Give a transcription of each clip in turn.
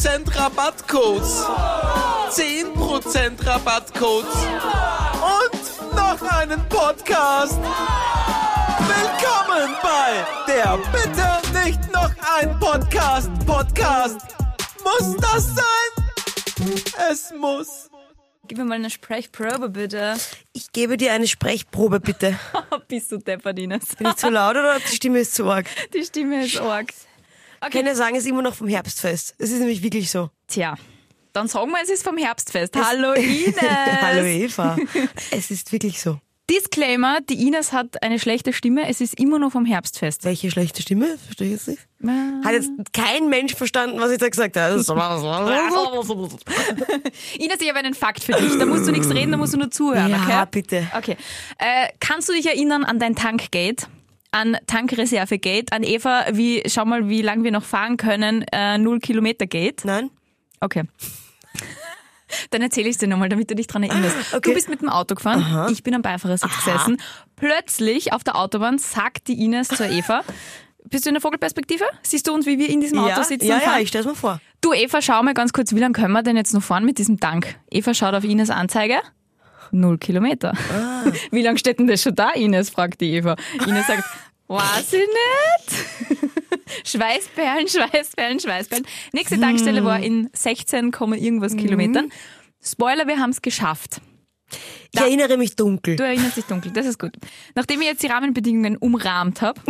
10% Rabattcodes. 10% Rabattcodes. Und noch einen Podcast. Willkommen bei der Bitte nicht noch ein Podcast. Podcast. Muss das sein? Es muss. Gib mir mal eine Sprechprobe, bitte. Ich gebe dir eine Sprechprobe, bitte. Bist du deppert, Ines? Bin ich zu laut oder die Stimme ist zu arg? Die Stimme ist arg. Ich kann ja sagen, es ist immer noch vom Herbstfest. Es ist nämlich wirklich so. Tja, dann sagen wir, es ist vom Herbstfest. Hallo Ines. Hallo Eva. Es ist wirklich so. Disclaimer, die Ines hat eine schlechte Stimme, es ist immer noch vom Herbstfest. Welche schlechte Stimme? Verstehe ich jetzt nicht. Hat jetzt kein Mensch verstanden, was ich da gesagt habe. Ines, ich habe einen Fakt für dich. Da musst du nichts reden, da musst du nur zuhören, Ja, okay? bitte. Okay. Äh, kannst du dich erinnern an dein Tankgate? An Tankreservegate? An Eva, wie, schau mal, wie lange wir noch fahren können, äh, null Kilometer Gate? Nein? Okay. Dann erzähle ich dir nochmal, damit du dich dran erinnerst. Okay. Du bist mit dem Auto gefahren, ich bin am Beifahrersitz gesessen. Plötzlich auf der Autobahn sagt die Ines zur Eva, bist du in der Vogelperspektive? Siehst du uns, wie wir in diesem Auto Ja, sitzen ja, ja, ich stell's mir vor. Du Eva, schau mal ganz kurz, wie lange können wir denn jetzt noch fahren mit diesem Tank? Eva schaut auf Ines Anzeige. Null Kilometer. Ah. Wie lange steht denn das schon da, Ines? fragt die Eva. Ines sagt, weiß ich nicht. Schweißperlen, Schweißperlen, Schweißperlen. Nächste Hm. Tankstelle war in 16, Komma irgendwas Kilometern. Spoiler, wir haben es geschafft. Ich erinnere mich dunkel. Du erinnerst dich dunkel, das ist gut. Nachdem ich jetzt die Rahmenbedingungen umrahmt habe,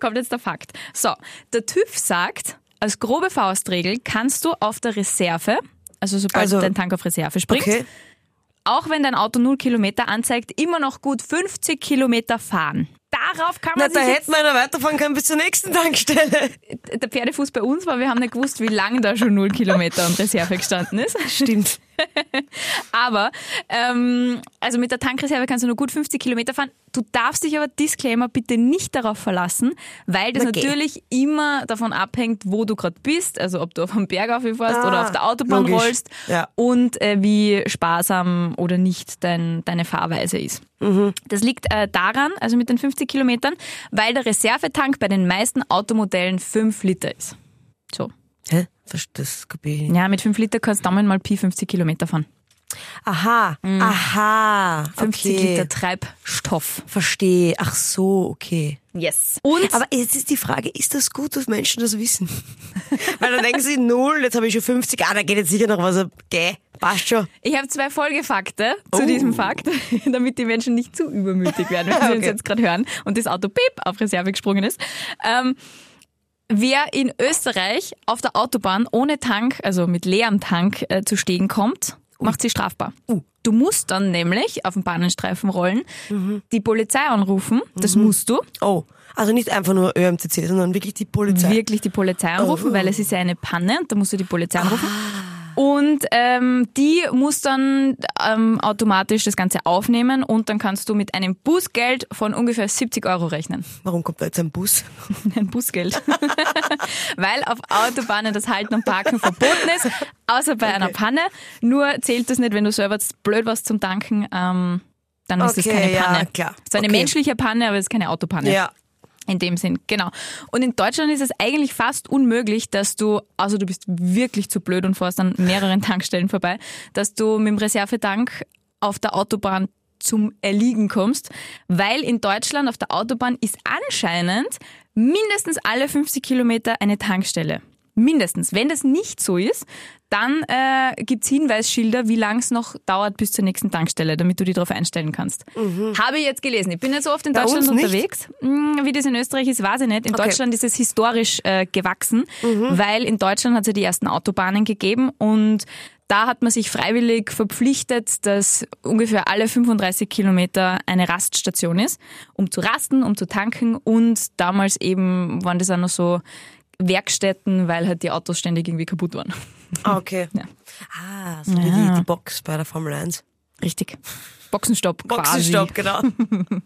kommt jetzt der Fakt. So, der TÜV sagt, als grobe Faustregel kannst du auf der Reserve, also sobald Also- dein Tank auf Reserve springt, Okay. auch wenn dein Auto 0 Kilometer anzeigt, immer noch gut 50 Kilometer fahren. Darauf kann Na, man da sich hätten wir noch weiterfahren können bis zur nächsten Tankstelle. der Pferdefuß bei uns war, wir haben nicht gewusst, wie lange da schon 0 Kilometer an Reserve gestanden ist. Stimmt. Aber, ähm, also mit der Tankreserve kannst du nur gut 50 Kilometer fahren. Du darfst dich aber, Disclaimer, bitte nicht darauf verlassen, weil das geh. natürlich immer davon abhängt, wo du gerade bist, also ob du auf dem Berg aufgefährst Ah, oder auf der Autobahn logisch. rollst Ja. und äh, wie sparsam oder nicht dein, deine Fahrweise ist. Mhm. Das liegt äh, daran, also mit den 50 Kilometern, weil der Reservetank bei den meisten Automodellen 5 Liter ist. So. Hä? Das ich. Ja, mit 5 Liter kannst du Daumen mal Pi 50 Kilometer fahren. Aha. Aha. 50 okay. Mhm. Liter Treibstoff. Verstehe. Ach so, okay. Yes. Und Aber jetzt ist die Frage, ist das gut, dass Menschen das wissen? Weil dann denken sie, null, jetzt habe ich schon 50, ah, da geht jetzt sicher noch was ab. Geh, passt schon. ich habe zwei Folgefakte zu Oh. diesem Fakt, damit die Menschen nicht zu übermütig werden, wenn sie uns Okay. jetzt gerade hören und das Auto piep auf Reserve gesprungen ist. Ähm, wer in Österreich auf der Autobahn ohne Tank, also mit leerem Tank äh, zu stehen kommt, macht sie strafbar. Du musst dann nämlich auf den Bahnenstreifen rollen, die Polizei anrufen, das musst du, Oh, also nicht einfach nur ÖMCC, sondern wirklich die Polizei. wirklich die Polizei anrufen, weil es ist ja eine Panne und da musst du die Polizei anrufen. Und ähm, die muss dann ähm, automatisch das Ganze aufnehmen und dann kannst du mit einem Bußgeld von ungefähr 70 Euro rechnen. Warum kommt da jetzt ein Bus? Ein Bußgeld. Weil auf Autobahnen das Halten und Parken verboten ist, außer bei einer Panne. Nur zählt das nicht, wenn du selber blöd warst zum Tanken, ähm, dann ist das Okay, keine ja, Panne. klar. Es ist eine Okay. menschliche Panne, aber es ist keine Autopanne. Ja. In dem Sinn, genau. Und in Deutschland ist es eigentlich fast unmöglich, dass du, also du bist wirklich zu blöd und fährst an mehreren Tankstellen vorbei, dass du mit dem Reservetank auf der Autobahn zum Erliegen kommst, weil in Deutschland auf der Autobahn ist anscheinend mindestens alle 50 Kilometer eine Tankstelle. Mindestens. Wenn das nicht so ist, dann äh, gibt's Hinweisschilder, wie lang es noch dauert bis zur nächsten Tankstelle, damit du dich darauf einstellen kannst. Habe ich jetzt gelesen. Ich bin nicht so oft in Bei Deutschland unterwegs. Hm, Wie das in Österreich ist, weiß ich nicht. In Okay. Mhm. Deutschland ist es historisch äh, gewachsen, weil in Deutschland hat es ja die ersten Autobahnen gegeben und da hat man sich freiwillig verpflichtet, dass ungefähr alle 35 Kilometer eine Raststation ist, um zu rasten, um zu tanken und damals eben waren das auch noch so Werkstätten, weil halt die Autos ständig irgendwie kaputt waren. Ah, okay. Ja. Ah, so wie die, die Box bei der Formel 1. Richtig. Boxenstopp. Boxenstopp, genau. Quasi.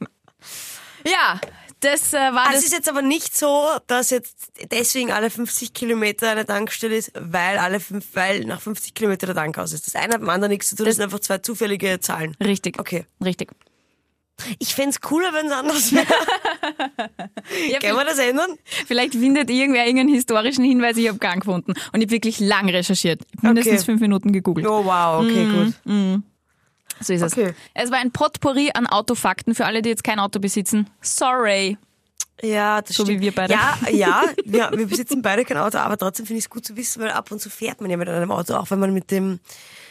Ja, das äh, war Also das. es ist jetzt aber nicht so, dass jetzt deswegen alle 50 Kilometer eine Tankstelle ist, weil alle fünf, weil nach 50 Kilometer der Tank aus ist. Das eine hat mit dem anderen nichts zu tun, das, sind einfach zwei zufällige Zahlen. Richtig. Okay. Richtig. Ich fänd's cooler, wenn's anders wäre. Ja, Können wir das ändern? Vielleicht findet irgendwer irgendeinen historischen Hinweis, ich habe keinen gefunden. Und ich habe wirklich lang recherchiert. Mindestens Okay. fünf Minuten gegoogelt. Oh wow, okay, gut. So ist Okay. es. Es war ein Potpourri an Autofakten für alle, die jetzt kein Auto besitzen. Sorry. Ja, das So wie stimmt. wir beide. Ja, ja, wir, wir besitzen beide kein Auto, aber trotzdem finde ich es gut zu wissen, weil ab und zu fährt man ja mit einem Auto, auch wenn man mit dem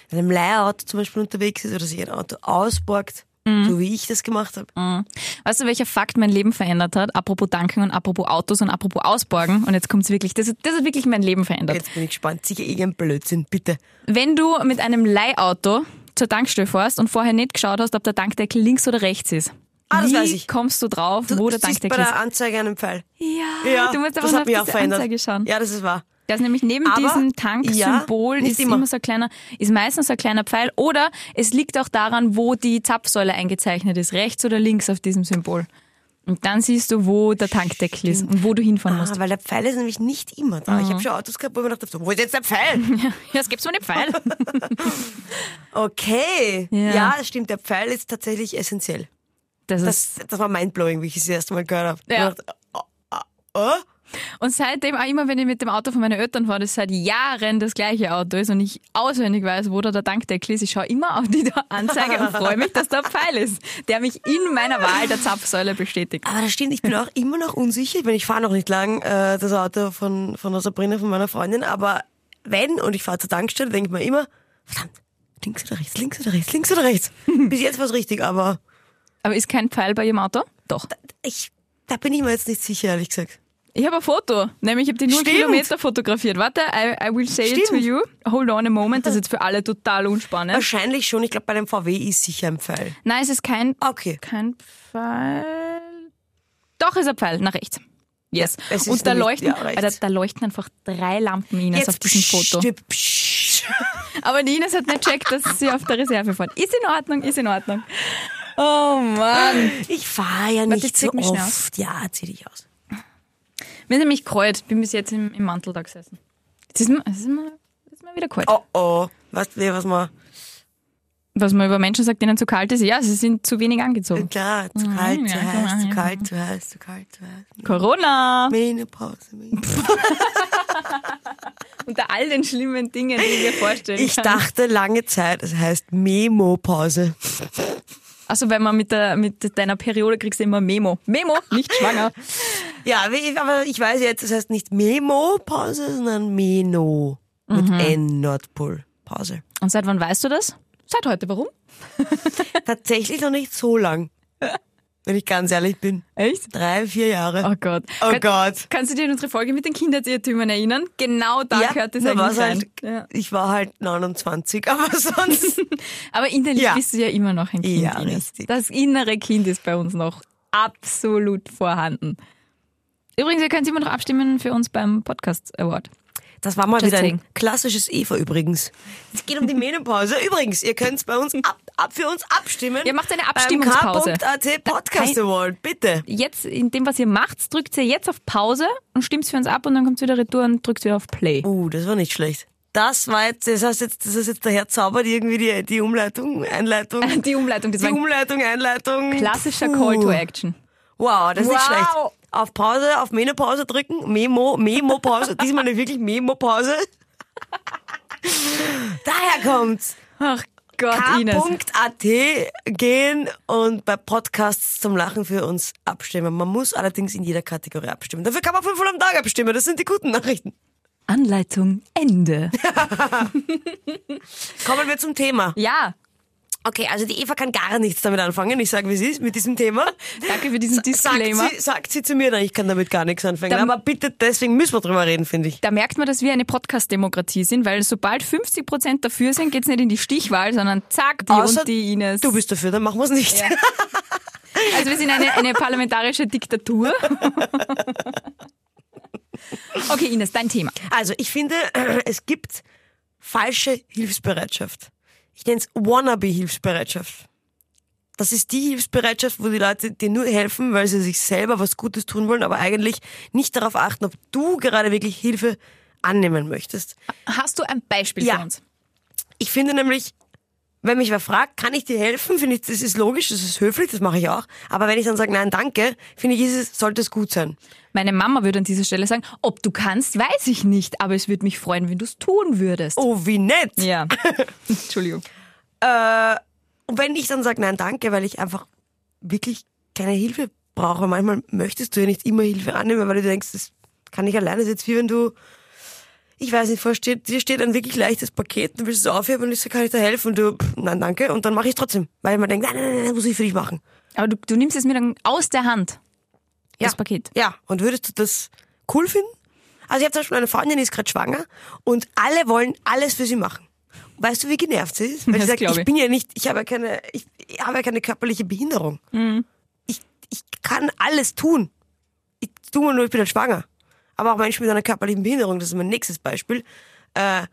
mit einem Leihauto zum Beispiel unterwegs ist oder sich ein Auto ausborgt, Mhm. so wie ich das gemacht habe. Weißt du, welcher Fakt mein Leben verändert hat? Apropos Tanken und apropos Autos und apropos Ausborgen. Und jetzt kommt's wirklich. Das, das hat wirklich mein Leben verändert. Jetzt bin ich gespannt. Sicher irgendein Blödsinn, bitte. Wenn du mit einem Leihauto zur Tankstelle fährst und vorher nicht geschaut hast, ob der Tankdeckel links oder rechts ist. Ah, das Wie weiß ich. kommst du drauf, wo der du siehst bei Tankdeckel ist? der Anzeige einen Pfeil. Ja, Ja, du musst das einfach nur hat auf mich auch diese verändert. Anzeige schauen. Ja, das ist wahr. Da ist nämlich neben Aber, diesem ja, Tanksymbol nicht ist immer. immer so ein kleiner, ist meistens so ein kleiner Pfeil. Oder es liegt auch daran, wo die Zapfsäule eingezeichnet ist, rechts oder links auf diesem Symbol. Und dann siehst du, wo der Tankdeckel ist und wo du hinfahren musst. Ah, weil der Pfeil ist nämlich nicht immer da. Ich habe schon Autos gehabt, wo ich mir gedacht habe, wo ist jetzt der Pfeil? Ja, es gibt so einen Pfeil. Okay. Ja. Ja. das stimmt. Der Pfeil ist tatsächlich essentiell. Das ist, Das, das war mindblowing, wie ich es das erste Mal gehört habe. Ja. Ich dachte, oh, oh, oh. Und seitdem auch immer, wenn ich mit dem Auto von meinen Eltern fahre, das seit Jahren das gleiche Auto ist und ich auswendig weiß, wo da der Tankdeckel ist, ich schaue immer auf die Anzeige und freue mich, dass da ein Pfeil ist, der mich in meiner Wahl der Zapfsäule bestätigt. Aber das stimmt, ich bin auch immer noch unsicher. Ich meine, ich fahre noch nicht lang äh, das Auto von, von der Sabrina, von meiner Freundin, aber wenn und ich fahre zur Tankstelle, denke ich mir immer, verdammt, links oder rechts, links oder rechts, links oder rechts. Bis jetzt war es richtig, aber Aber ist kein Pfeil bei Ihrem Auto? Doch. ich, da bin ich mir jetzt nicht sicher, ehrlich gesagt. Ich habe ein Foto, nämlich ich habe die 0 Stimmt. Kilometer fotografiert. Warte, I, I will say it to Stimmt. you. Hold on a moment, das ist jetzt für alle total unspannend. Wahrscheinlich schon, ich glaube, bei einem VW ist sicher ein Pfeil. Nein, es ist kein, Okay. kein Pfeil. Doch, ist ein Pfeil, nach rechts. Yes. Ja, Und da leuchten, ja, da, da leuchten einfach drei Lampen Ines auf diesem Foto. pst, pst. Aber die Ines hat nicht checkt, dass sie auf der Reserve fährt. Ist in Ordnung, ist in Ordnung. Oh Mann. Ich fahre ja ich nicht zieh so oft. Ja, zieh dich aus. Mir ist nämlich kalt, bin bis jetzt im, im Mantel da gesessen. Jetzt ist mir, jetzt ist mir, jetzt ist mir wieder kalt. Oh oh. Weißt du, was man... Was man über Menschen sagt, denen zu kalt ist, ja, sie sind zu wenig angezogen. Klar, zu Mhm, kalt, ja, zu ja, heiß, zu ja. kalt, zu heiß, zu kalt, zu heiß. Corona! Menopause. Menopause. Unter all den schlimmen Dingen, die ich mir vorstellen Ich kann. dachte lange Zeit, es heißt Memo-Pause. Also wenn man mit, der, mit deiner Periode kriegst du immer Memo. Memo, nicht schwanger. Ja, aber ich weiß jetzt, es heißt nicht Memo-Pause, sondern Meno. Mit Mhm. N Nordpol. Pause. Und seit wann weißt du das? Seit heute. Warum? Tatsächlich noch nicht so lang. Wenn ich ganz ehrlich bin. Echt? Drei, vier Jahre. Oh Gott. Oh Kann- Gott. Kannst du dir an unsere Folge mit den Kinderirrtümern erinnern? Genau da gehört das nur eigentlich war's rein. halt, Ja. Ich war halt 29, aber sonst. Aber innerlich Ja. bist du ja immer noch ein Kind. Ja, Ines. richtig. Das innere Kind ist bei uns noch absolut vorhanden. Übrigens, ihr könnt immer noch abstimmen für uns beim Podcast Award. Das war mal Just wieder ein klassisches Eva übrigens. Es geht um die Menopause. Übrigens, ihr könnt bei uns ab, ab für uns abstimmen. Ihr macht eine Abstimmungspause. K.at Podcast Award, bitte. Jetzt, in dem, was ihr macht, drückt ihr jetzt auf Pause und stimmt für uns ab und dann kommt wieder retour und drückt wieder auf Play. Uh, das war nicht schlecht. Das war jetzt, das heißt jetzt, das ist jetzt daher zaubert irgendwie die, die Umleitung, Einleitung. Die Umleitung, das Die war ein Umleitung, Einleitung. klassischer Puh. Call to Action. Wow, das ist nicht Wow. schlecht. Auf Pause, auf Menopause drücken, Memo, Memo-Pause, diesmal nicht wirklich Memo-Pause. Daher kommt's. Ach Gott, Ines. K.at gehen und bei Podcasts zum Lachen für uns abstimmen. Man muss allerdings in jeder Kategorie abstimmen. Dafür kann man fünfmal am Tag abstimmen. Das sind die guten Nachrichten. Anleitung Ende. Kommen wir zum Thema. Ja, Okay, also die Eva kann gar nichts damit anfangen. Ich sage, wie sie ist mit diesem Thema. danke für diesen Disclaimer. Sagt sie, sagt sie zu mir, nein, ich kann damit gar nichts anfangen. Da- Aber bitte, deswegen müssen wir drüber reden, finde ich. Da merkt man, dass wir eine Podcast-Demokratie sind, weil sobald 50 Prozent dafür sind, geht's nicht in die Stichwahl, sondern zack, die Außer und die Ines. Du bist dafür, dann machen wir es nicht. Also wir sind eine, eine parlamentarische Diktatur. Okay, Ines, dein Thema. Also ich finde, es gibt falsche Hilfsbereitschaft. Ich nenne es Wannabe-Hilfsbereitschaft. Das ist die Hilfsbereitschaft, wo die Leute dir nur helfen, weil sie sich selber was Gutes tun wollen, aber eigentlich nicht darauf achten, ob du gerade wirklich Hilfe annehmen möchtest. Hast du ein Beispiel Ja. für uns? Ich finde nämlich, Wenn mich wer fragt, kann ich dir helfen, finde ich, das ist logisch, das ist höflich, das mache ich auch. Aber wenn ich dann sage, nein, danke, finde ich, es, sollte es gut sein. Meine Mama würde an dieser Stelle sagen, ob du kannst, weiß ich nicht, aber es würde mich freuen, wenn du es tun würdest. Oh, wie nett. Ja. Entschuldigung. Äh, und wenn ich dann sage, nein, danke, weil ich einfach wirklich keine Hilfe brauche, manchmal möchtest du ja nicht immer Hilfe annehmen, weil du denkst, das kann ich alleine, das ist jetzt wie wenn du, ich weiß nicht, vorsteht, dir steht ein wirklich leichtes Paket, du willst es aufheben und ich sage, kann ich dir helfen? Und du, pff, nein, danke, und dann mache ich es trotzdem, weil man denkt, nein, nein, nein, nein, muss ich für dich machen. Aber du, du nimmst es mir dann aus der Hand, das Paket. Ja, und würdest du das cool finden? Also ich habe zum Beispiel eine Freundin, die ist gerade schwanger und alle wollen alles für sie machen. Weißt du, wie genervt sie ist? Weil Das sie sagt, ich ich. bin ja nicht, ich habe ja keine, ich, ich habe ja keine körperliche Behinderung. Mhm. Ich, ich kann alles tun. Ich tue nur, ich bin halt schwanger. Aber auch Menschen mit einer körperlichen Behinderung, das ist mein nächstes Beispiel. Äh,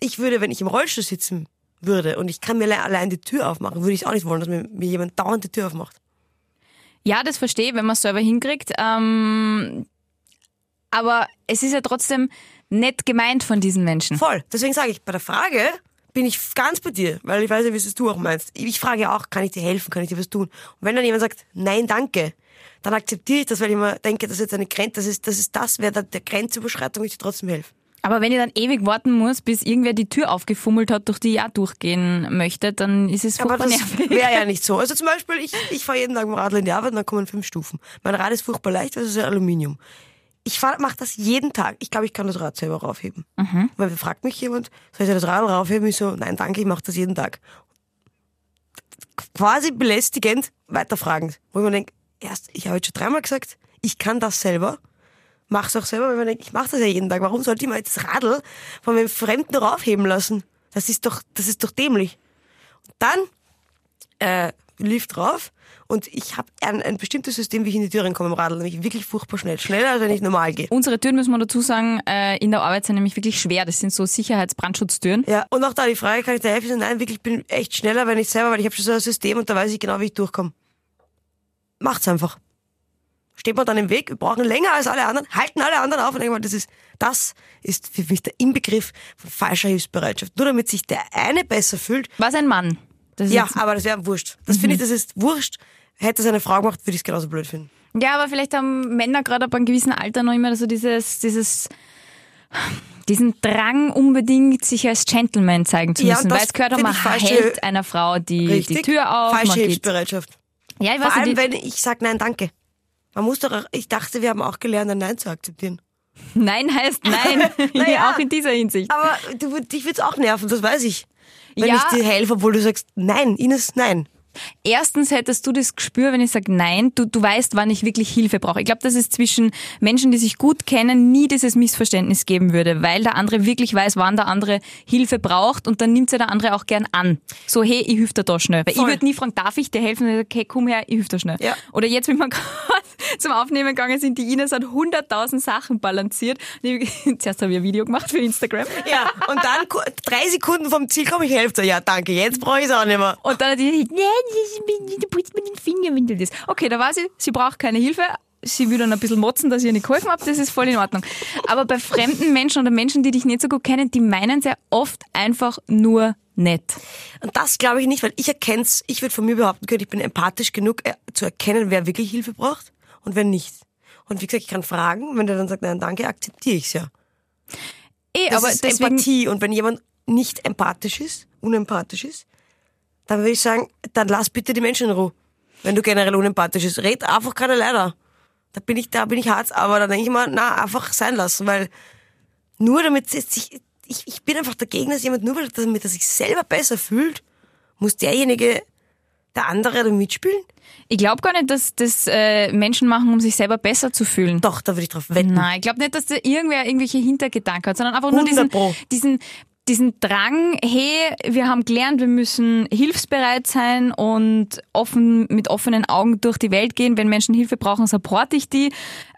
ich würde, wenn ich im Rollstuhl sitzen würde und ich kann mir alle- allein die Tür aufmachen, würde ich auch nicht wollen, dass mir, mir jemand dauernd die Tür aufmacht. Ja, das verstehe wenn man es selber hinkriegt. Ähm, aber es ist ja trotzdem nett gemeint von diesen Menschen. Voll. Deswegen sage ich, bei der Frage bin ich ganz bei dir, weil ich weiß ja, wie es du auch meinst. Ich frage ja auch, kann ich dir helfen, kann ich dir was tun? Und wenn dann jemand sagt, nein, danke, dann akzeptiere ich das, weil ich immer denke, das ist jetzt eine Grenze, das ist das, ist das wäre der, Grenzüberschreitung, ich dir trotzdem helfe. Aber wenn ich dann ewig warten muss, bis irgendwer die Tür aufgefummelt hat, durch die ich auch durchgehen möchte, dann ist es Aber furchtbar das nervig. wäre ja nicht so. Also zum Beispiel, ich, ich fahre jeden Tag mit dem Radl in die Arbeit und dann kommen fünf Stufen. Mein Rad ist furchtbar leicht, weil es ist ja Aluminium. Ich mache das jeden Tag. Ich glaube, ich kann das Rad selber raufheben. Weil fragt mich jemand, soll ich das Rad raufheben? Ich so, nein, danke, ich mache das jeden Tag. Quasi belästigend, weiterfragend. Wo ich mir denke, erst, ich habe jetzt schon dreimal gesagt, ich kann das selber. Mach's auch selber, weil man denkt, ich mache das ja jeden Tag. Warum sollte ich mal jetzt das Radl von einem Fremden raufheben lassen? Das ist doch, das ist doch dämlich. Dann äh, lief drauf und ich habe ein, ein bestimmtes System, wie ich in die Tür reinkomme im Radl, nämlich wirklich furchtbar schnell. Schneller, als wenn ich normal gehe. Unsere Türen, müssen wir dazu sagen, äh, in der Arbeit sind nämlich wirklich schwer. Das sind so Sicherheitsbrandschutztüren. Ja, und auch da die Frage, kann ich dir helfen? Nein, wirklich, ich bin echt schneller, wenn ich selber, weil ich habe schon so ein System und da weiß ich genau, wie ich durchkomme. Macht's einfach. Steht man dann im Weg, wir brauchen länger als alle anderen, halten alle anderen auf und denken mal, das ist, das ist für mich der Inbegriff von falscher Hilfsbereitschaft. Nur damit sich der eine besser fühlt. Was ein Mann. Ja, aber das wäre wurscht. Das finde ich, das ist wurscht. Hätte es eine Frau gemacht, würde ich es genauso blöd finden. ja, aber vielleicht haben Männer gerade ab einem gewissen Alter noch immer so dieses, dieses, diesen Drang unbedingt, sich als Gentleman zeigen zu Ja, müssen. das Weil es gehört auch, man hält einer Frau die, die Tür auf, Falsche. Hilfsbereitschaft. Ja, ich Vor weiß allem, nicht, die, wenn ich sage nein, danke. Man muss doch, auch- ich dachte, wir haben auch gelernt, ein Nein zu akzeptieren. Nein heißt nein. Naja. auch in dieser Hinsicht. Aber du, dich wird's auch nerven, das weiß ich. Wenn Ja. ich dir helfe, obwohl du sagst, nein, Ines, nein. Erstens hättest du das Gespür, wenn ich sage nein, du, du weißt, wann ich wirklich Hilfe brauche. Ich glaube, dass es zwischen Menschen, die sich gut kennen, nie dieses Missverständnis geben würde, weil der andere wirklich weiß, wann der andere Hilfe braucht und dann nimmt sie der andere auch gern an. So, hey, ich hilf dir da schnell. Weil Voll. ich würde nie fragen, darf ich dir helfen? Und ich sag, okay, komm her, ich hilf dir schnell. Ja. Oder jetzt, wenn wir gerade zum Aufnehmen gegangen sind, die Ines hat 100.000 Sachen balanciert. Zuerst habe ich ein Video gemacht für Instagram. Ja, und dann drei Sekunden vom Ziel komme ich helfe dir. Ja, danke, jetzt brauche ich es auch nicht mehr. Und dann hat die gesagt, nein, du putzt mir den Finger, wenn du das. Okay, da war sie, sie braucht keine Hilfe. Sie will dann ein bisschen motzen, dass ich ihr nicht geholfen habe, das ist voll in Ordnung. Aber bei fremden Menschen oder Menschen, die dich nicht so gut kennen, die meinen sehr oft einfach nur nett. Und das glaube ich nicht, weil ich erkenne es, ich würde von mir behaupten können, ich bin empathisch genug äh, zu erkennen, wer wirklich Hilfe braucht und wer nicht. Und wie gesagt, ich kann fragen, wenn der dann sagt, nein, danke, akzeptiere ich es ja. Eh, Das aber ist deswegen, Empathie. Und wenn jemand nicht empathisch ist, unempathisch ist, dann würde ich sagen, dann lass bitte die Menschen in Ruhe. Wenn du generell unempathisch bist, red einfach keine Leider. Da bin ich, da bin ich hart, aber dann denke ich mal, na, einfach sein lassen, weil nur damit sich, ich, ich bin einfach dagegen, dass jemand nur weil, damit er sich selber besser fühlt, muss derjenige, der andere da mitspielen? ich glaube gar nicht, dass das äh, Menschen machen, um sich selber besser zu fühlen. Doch, da würde ich drauf wetten. Nein, ich glaube nicht, dass da irgendwer irgendwelche Hintergedanken hat, sondern einfach nur 100 diesen, diesen, diesen Drang, hey, wir haben gelernt, wir müssen hilfsbereit sein und offen, mit offenen Augen durch die Welt gehen. Wenn Menschen Hilfe brauchen, supporte ich die.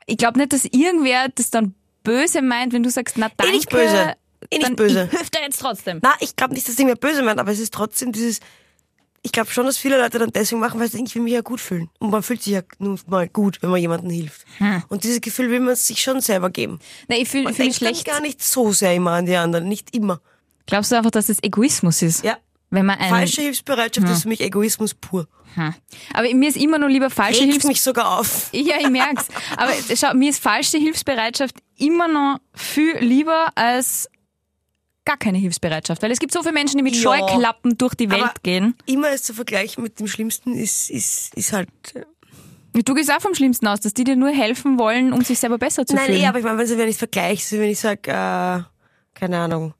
Ich glaube nicht, dass irgendwer das dann böse meint, wenn du sagst, na danke. nicht böse. Eh nicht böse. Ich hilf dir jetzt trotzdem. Na, ich glaube nicht, dass irgendwer böse meint, aber es ist trotzdem dieses, ich glaube schon, dass viele Leute dann deswegen machen, weil sie denken, ich will mich ja gut fühlen. Und man fühlt sich ja nun mal gut, wenn man jemandem hilft. Und dieses Gefühl will man sich schon selber geben. Na, ich fühle fühl dann schlecht. gar nicht so sehr immer an die anderen, nicht immer. Glaubst du einfach, dass das Egoismus ist? Ja. Wenn man Falsche Hilfsbereitschaft ist für mich Egoismus pur. aber mir ist immer noch lieber falsche Regt Hilfs mich sogar auf. Ja, ich merk's. Aber schau, mir ist falsche Hilfsbereitschaft immer noch viel lieber als gar keine Hilfsbereitschaft. Weil es gibt so viele Menschen, die mit Ja. Scheuklappen durch die Welt gehen. Immer es zu vergleichen mit dem Schlimmsten ist, ist, ist halt. Du gehst auch vom Schlimmsten aus, dass die dir nur helfen wollen, um sich selber besser zu Nein, fühlen. eh, aber ich meine, wenn ich vergleiche, so wenn ich sage, äh, keine Ahnung,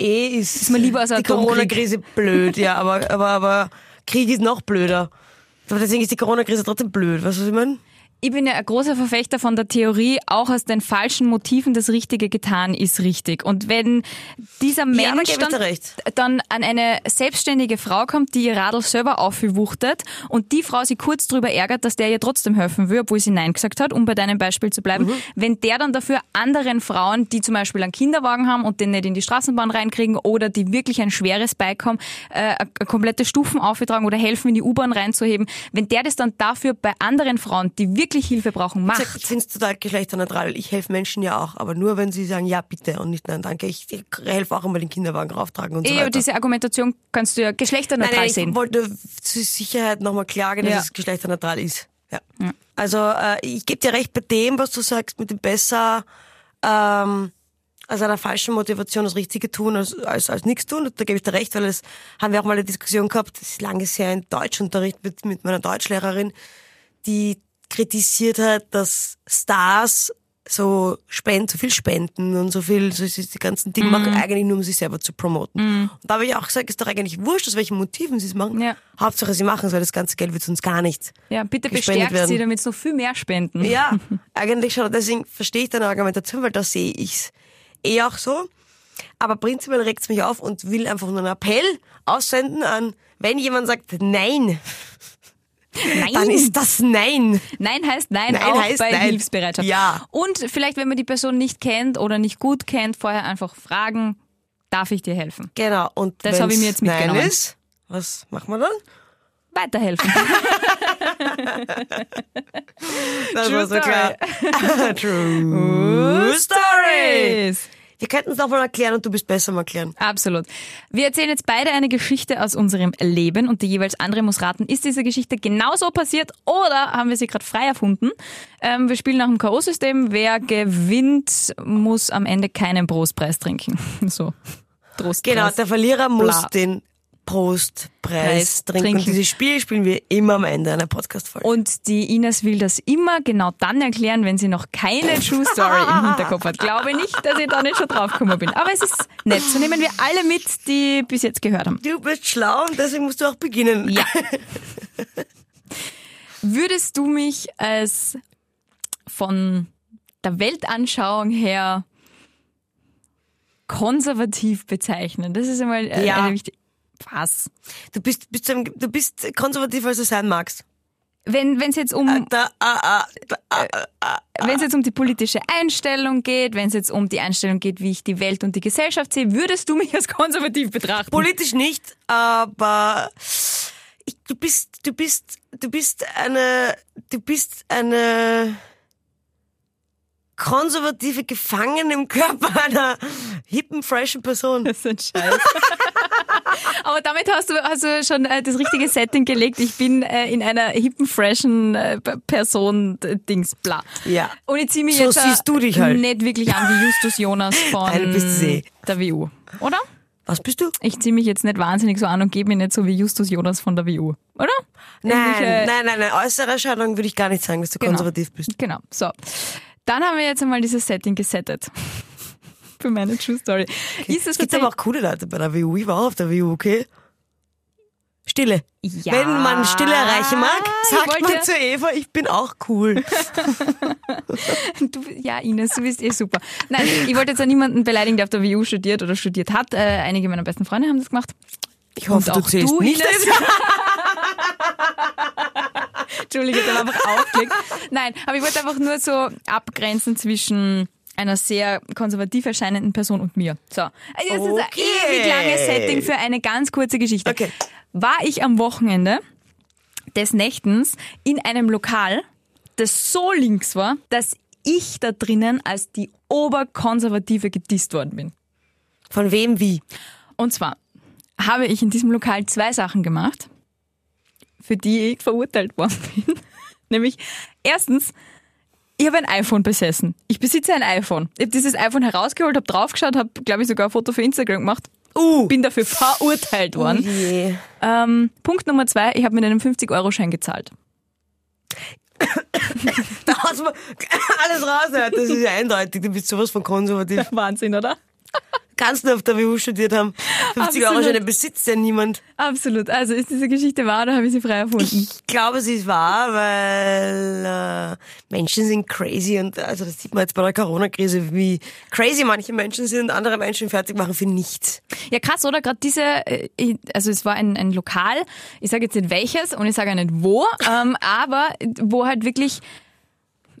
eh ist, Ist mir lieber als die. Corona-Krise blöd, ja, aber, aber, aber Krieg ist noch blöder. Aber deswegen ist die Corona-Krise trotzdem blöd, weißt du, was ich meine? Ich bin ja ein großer Verfechter von der Theorie, auch aus den falschen Motiven das Richtige getan ist richtig. Und wenn dieser Ja, Mensch dir dann, dann an eine selbstständige Frau kommt, die ihr Radl selber aufgewuchtet und die Frau sich kurz drüber ärgert, dass der ihr trotzdem helfen will, obwohl sie Nein gesagt hat, um bei deinem Beispiel zu bleiben, Mhm. wenn der dann dafür anderen Frauen, die zum Beispiel einen Kinderwagen haben und den nicht in die Straßenbahn reinkriegen oder die wirklich ein schweres Bike haben, äh, komplette Stufen aufgetragen oder helfen, in die U-Bahn reinzuheben, wenn der das dann dafür bei anderen Frauen, die wirklich Hilfe brauchen, macht, Ich finde es total geschlechterneutral. Ich helfe Menschen ja auch, aber nur wenn sie sagen, ja, bitte und nicht nein, danke. Ich, ich helfe auch immer den Kinderwagen rauftragen und so weiter. diese Argumentation kannst du ja Nein, geschlechterneutral nein, ich sehen. wollte zur Sicherheit nochmal klagen, dass Ja. es geschlechterneutral ist. Ja. Also äh, ich gebe dir recht bei dem, was du sagst, mit dem besser ähm, als einer falschen Motivation das Richtige tun, als, als, als nichts tun. Da gebe ich dir recht, weil das haben wir auch mal eine Diskussion gehabt, das ist lange her in Deutschunterricht mit, mit meiner Deutschlehrerin, die kritisiert hat, dass Stars so spenden, so viel spenden und so viel, so die ganzen Dinge machen, eigentlich nur um sich selber zu promoten. Und da habe ich auch gesagt, ist doch eigentlich wurscht, aus welchen Motiven sie es machen. Ja. Hauptsache sie machen es, weil das ganze Geld wird sonst gar nicht. Ja, bitte bestärkt werden. sie, damit es noch viel mehr spenden. Ja, eigentlich schon. Deswegen verstehe ich deine Argumentation, weil da sehe ich's eh auch so. Aber prinzipiell regt's mich auf und will einfach nur einen Appell aussenden an, wenn jemand sagt Nein, Nein. dann ist das Nein. Nein heißt Nein, Nein auch heißt bei Nein. Hilfsbereitschaft. Ja. Und vielleicht, wenn man die Person nicht kennt oder nicht gut kennt, vorher einfach fragen, darf ich dir helfen? Genau. Und Das habe ich mir jetzt mitgenommen. Nein ist, was machen wir dann? Weiterhelfen. Das True war so klar. True Stories. Wir könnten es nochmal erklären und du bist besser im Erklären. Absolut. Wir erzählen jetzt beide eine Geschichte aus unserem Leben und die jeweils andere muss raten, ist diese Geschichte genauso passiert oder haben wir sie gerade frei erfunden? Ähm, wir spielen nach dem K.O.-System. Wer gewinnt, muss am Ende keinen Prostpreis trinken. So. Trostpreis. Genau, der Verlierer muss Bla. den Prostpreis Preis trinken. trinken. Und dieses Spiel spielen wir immer am Ende einer Podcast-Folge. Und die Ines will das immer genau dann erklären, wenn sie noch keine True Story im Hinterkopf hat. Glaube nicht, dass ich da nicht schon draufgekommen bin. Aber es ist nett. So nehmen wir alle mit, die bis jetzt gehört haben. Du bist schlau und deswegen musst du auch beginnen. Ja. Würdest du mich als von der Weltanschauung her konservativ bezeichnen? Das ist einmal Ja. eine wichtige. Was? Du bist, bist du, du bist konservativer, als du sein magst. Wenn es jetzt um da, ah, ah, ah. wenn es jetzt um die politische Einstellung geht, wenn es jetzt um die Einstellung geht, wie ich die Welt und die Gesellschaft sehe, würdest du mich als konservativ betrachten? Politisch nicht, aber ich, du bist, du bist, du bist eine, du bist eine konservative Gefangene im Körper einer hippen, freshen Person. Das ist ein Scheiß. Aber damit hast du, hast du schon äh, das richtige Setting gelegt. Ich bin äh, in einer hippen, freshen äh, Person, äh, Dings, bla. Ja. Und ich ziehe mich So jetzt äh, siehst du dich halt. nicht wirklich an wie Justus Jonas von Nein, bist der WU. Oder? Was bist du? Ich ziehe mich jetzt nicht wahnsinnig so an und gebe mich nicht so wie Justus Jonas von der WU. Oder? Nein, nein, nein, nein. Äußere Erscheinung würde ich gar nicht sagen, dass du Genau. konservativ bist. Genau, so. Dann haben wir jetzt einmal dieses Setting gesettet. Für meine True Story. Ist es gibt aber auch coole Leute bei der WU. Ich war auch auf der WU, okay? Stille. Ja, Wenn man Stille erreichen mag, ich sagt wollte- man zu Eva, ich bin auch cool. Du, ja, Ines, du bist eh super. Nein, ich wollte jetzt auch niemanden beleidigen, der auf der WU studiert oder studiert hat. Äh, einige meiner besten Freunde haben das gemacht. Ich hoffe, Und du auch zählst du, nicht. Ines. Entschuldige, ich habe einfach aufgelegt. Nein, aber ich wollte einfach nur so abgrenzen zwischen einer sehr konservativ erscheinenden Person und mir. So. Also das ist Okay. ein ewig langes Setting für eine ganz kurze Geschichte. Okay. War ich am Wochenende des Nächtens in einem Lokal, das so links war, dass ich da drinnen als die Oberkonservative gedisst worden bin. Von wem wie? Und zwar habe ich in diesem Lokal zwei Sachen gemacht, für die ich verurteilt worden bin. Nämlich erstens, ich habe ein iPhone besessen. Ich besitze ein iPhone. Ich habe dieses iPhone herausgeholt, habe draufgeschaut, habe, glaube ich, sogar ein Foto für Instagram gemacht. Uh. Bin dafür verurteilt worden. Je. Ähm, Punkt Nummer zwei, ich habe mit einem 50-Euro-Schein gezahlt. Da hast du alles raus. Das ist ja eindeutig. Du bist sowas von konservativ. Wahnsinn, oder? Kannst du auf der WU studiert haben. 50 Euro Absolut. Scheine besitzt ja niemand. Absolut. Also ist diese Geschichte wahr oder habe ich sie frei erfunden? Ich glaube, sie ist wahr, weil äh, Menschen sind crazy und also das sieht man jetzt bei der Corona-Krise, wie crazy manche Menschen sind und andere Menschen fertig machen für nichts. Ja, krass, oder? Gerade diese, äh, also es war ein, ein Lokal, ich sage jetzt nicht welches und ich sage auch nicht wo, ähm, aber wo halt wirklich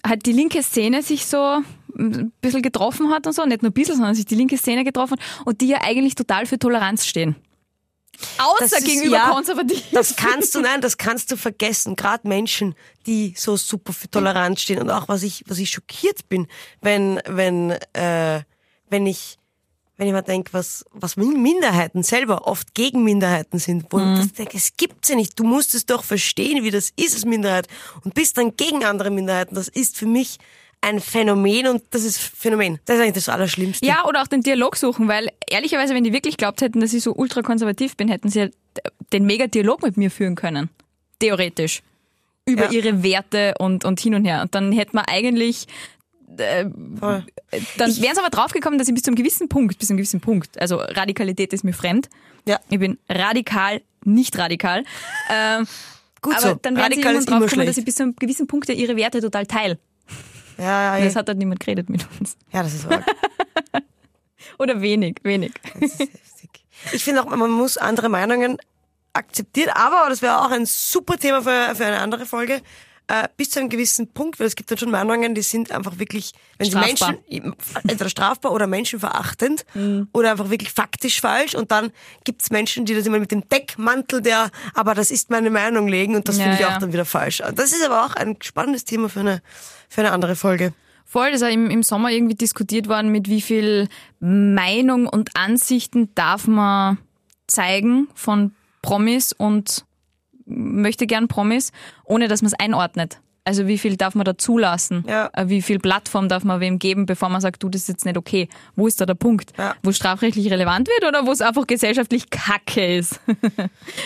halt die linke Szene sich so ein bisschen getroffen hat und so, nicht nur ein bisschen, sondern sich die linke Szene getroffen hat und die ja eigentlich total für Toleranz stehen. Außer Das ist- gegenüber ja, konservativ. Das kannst du, nein, das kannst du vergessen. Gerade Menschen, die so super für Toleranz stehen und auch was ich, was ich schockiert bin, wenn, wenn, äh, wenn ich, wenn ich mal denke, was, was Minderheiten selber oft gegen Minderheiten sind, wo ich das denke, es gibt sie nicht. Du musst es doch verstehen, wie das ist als Minderheit und bist dann gegen andere Minderheiten. Das ist für mich ein Phänomen und das ist Phänomen. Das ist eigentlich das Allerschlimmste. Ja, oder auch den Dialog suchen, weil ehrlicherweise, wenn die wirklich glaubt hätten, dass ich so ultrakonservativ bin, hätten sie ja den Mega-Dialog mit mir führen können. Theoretisch. Über Ja. ihre Werte und, und hin und her. Und dann hätten wir eigentlich, Voll. dann wären sie aber draufgekommen, dass ich bis zu einem gewissen Punkt, bis zu einem gewissen Punkt, also Radikalität ist mir fremd. Ja. Ich bin radikal, nicht radikal. Ähm, Gut aber so. dann wären sie Radikal immer draufgekommen, dass ich bis zu einem gewissen Punkt ja ihre Werte total teile. Ja, ja, Das hat halt niemand geredet mit uns. ja, das ist wahr. Oder wenig, wenig. Ich finde auch, man muss andere Meinungen akzeptieren, aber das wäre auch ein super Thema für, für eine andere Folge. Äh, bis zu einem gewissen Punkt, weil es gibt dann schon Meinungen, die sind einfach wirklich, wenn Strafbar. sie Menschen entweder strafbar oder menschenverachtend Mhm. oder einfach wirklich faktisch falsch. Und dann gibt es Menschen, die das immer mit dem Deckmantel der, aber das ist meine Meinung legen und das Ja, finde ich ja. auch dann wieder falsch. Das ist aber auch ein spannendes Thema für eine, für eine andere Folge. Voll, das ist ja im, im Sommer irgendwie diskutiert worden, mit wie viel Meinung und Ansichten darf man zeigen von Promis und möchte gern Promis, ohne dass man es einordnet. Also wie viel darf man da zulassen? Ja. Äh, Wie viel Plattform darf man wem geben, bevor man sagt, du, das ist jetzt nicht okay? Wo ist da der Punkt? Ja. Wo es strafrechtlich relevant wird oder wo es einfach gesellschaftlich kacke ist?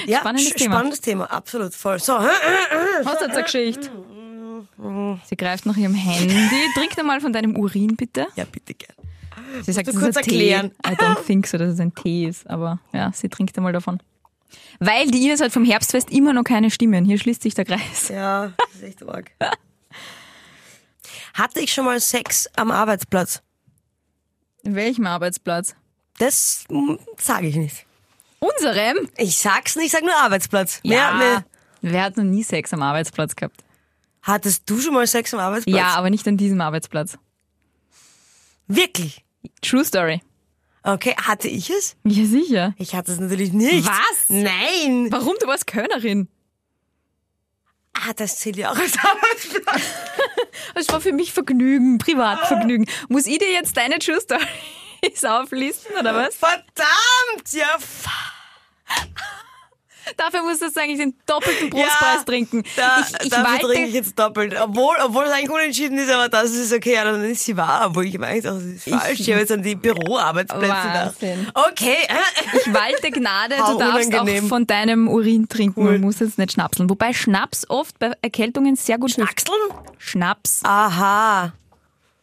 Ja, Spannendes Thema. spannendes Thema, absolut voll. So, Hast du jetzt eine Geschichte? Sie greift nach ihrem Handy. Trink dir mal von deinem Urin, bitte. ja, bitte gern. Sie sagt, das ist ein erklären? Tee. I don't think so, dass es ein Tee ist, aber ja, sie trinkt einmal davon. Weil die Ines hat vom Herbstfest immer noch keine Stimmen. Hier schließt sich der Kreis. Ja, das ist echt arg. Hatte ich schon mal Sex am Arbeitsplatz? In welchem Arbeitsplatz? Das sage ich nicht. Unserem? Ich sag's nicht, ich sag nur Arbeitsplatz. Mehr, mehr. Wer hat noch nie Sex am Arbeitsplatz gehabt? Hattest du schon mal Sex am Arbeitsplatz? Ja, aber nicht an diesem Arbeitsplatz. Wirklich? True Story. Okay, hatte ich es? Ja, sicher. Ich hatte es natürlich nicht. Was? Nein. Warum? Du warst Kölnerin. Ah, das zählt ja auch als Arbeitsplatz. Das war für mich Vergnügen, Privatvergnügen. Muss ich dir jetzt deine True Stories auflisten, oder was? Verdammt, ja. f- Dafür musst du jetzt eigentlich den doppelten Brustpreis Ja, trinken. Da, ich ich dafür trinke ich jetzt doppelt. Obwohl, obwohl es eigentlich unentschieden ist, aber das ist okay, ja, dann ist sie wahr. Obwohl ich meine, das ist falsch. Ich habe jetzt an die Büroarbeitsplätze gedacht. Okay. ich walte Gnade, du darfst unangenehm. auch von deinem Urin trinken. Cool. Man muss jetzt nicht schnapseln. Wobei Schnaps oft bei Erkältungen sehr gut hilft. Achseln? Schnaps. Aha.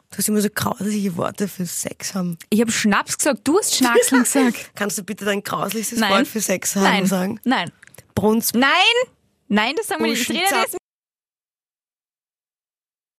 Du hast immer so grausliche Worte für Sex haben. Ich habe Schnaps gesagt, du hast Schnackseln gesagt. Kannst du bitte dein grauslichstes Nein. Wort für Sex haben Nein. sagen? Nein. Brunz. Nein. Nein, das sagen wir nicht. Ich rede jetzt